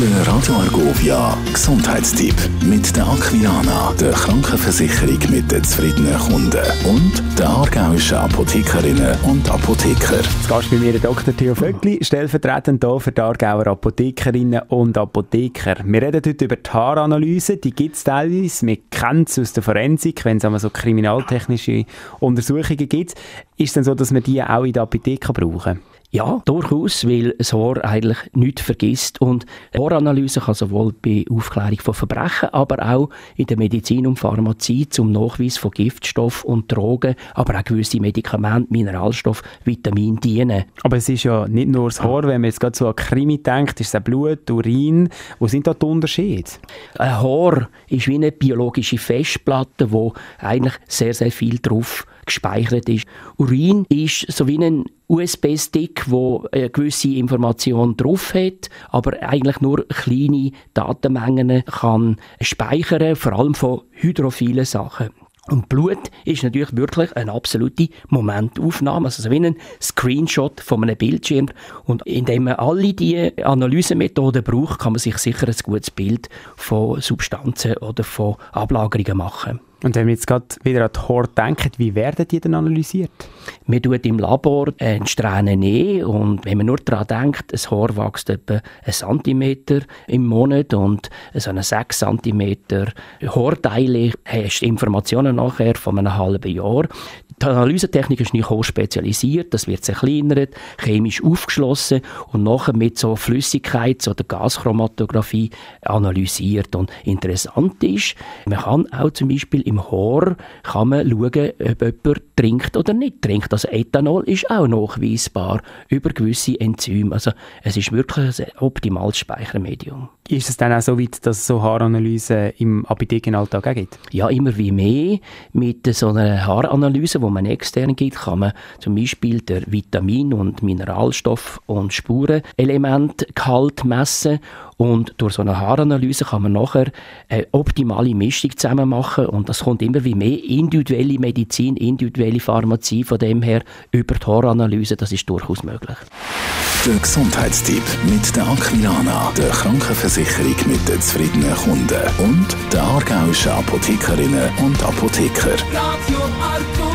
Der Radio Argovia Gesundheitstipp mit der Aquilana, der Krankenversicherung mit den zufriedenen Kunden und der aargauischen Apothekerinnen und Apotheker. Jetzt gehst bei mir Dr. Theo Vöckli, stellvertretend hier für die Aargauer Apothekerinnen und Apotheker. Wir reden heute über die Haaranalyse, die gibt es teilweise, wir kennen es aus der Forensik, wenn es so kriminaltechnische Untersuchungen gibt. Ist es denn so, dass wir die auch in der Apotheke brauchen? Ja, durchaus, weil das Haar eigentlich nichts vergisst. Und Haaranalyse kann sowohl bei Aufklärung von Verbrechen, aber auch in der Medizin und Pharmazie zum Nachweis von Giftstoffen und Drogen, aber auch gewisse Medikamente, Mineralstoffe, Vitamine dienen. Aber es ist ja nicht nur das Haar, wenn man jetzt gerade so an Krimi denkt, ist es auch Blut, Urin. Wo sind da die Unterschiede? Ein Haar ist wie eine biologische Festplatte, wo eigentlich sehr, sehr viel drauf gespeichert ist. Urin ist so wie ein USB-Stick, wo eine gewisse Information drauf hat, aber eigentlich nur kleine Datenmengen kann speichern, vor allem von hydrophilen Sachen. Und Blut ist natürlich wirklich eine absolute Momentaufnahme, also wie ein Screenshot von einem Bildschirm. Und indem man alle diese Analysemethoden braucht, kann man sich sicher ein gutes Bild von Substanzen oder von Ablagerungen machen. Und wenn wir jetzt gerade wieder an die Haare denken, wie werden die denn analysiert? Man tut im Labor eine Strähne nehmen und wenn man nur daran denkt, ein Haar wächst etwa einen Zentimeter im Monat und so eine 6 cm Haarteile hast Informationen nachher von einem halben Jahr. Die Analysetechnik ist nicht hoch spezialisiert, das wird zerkleinert, chemisch aufgeschlossen und nachher mit so Flüssigkeits- oder Gaschromatographie analysiert. Und interessant ist, man kann auch zum Beispiel im Haar kann man schauen, ob jemand trinkt oder nicht trinkt. Also Ethanol ist auch nachweisbar über gewisse Enzyme. Also es ist wirklich ein optimales Speichermedium. Ist es dann auch so weit, dass es so Haaranalysen im Apothekenalltag auch gibt? Ja, immer wie mehr. Mit so einer Haaranalyse, wo man extern gibt, kann man zum Beispiel der Vitamin- und Mineralstoff- und Spurenelementgehalt messen und durch so eine Haaranalyse kann man nachher eine optimale Mischung zusammen machen und das kommt immer wie mehr individuelle Medizin, individuelle Pharmazie von dem her über die Haaranalyse, das ist durchaus möglich. Der Gesundheitstipp mit der Aquilana, der Krankenversicherung mit den zufriedenen Kunden und der aargauischen Apothekerinnen und Apotheker. Radio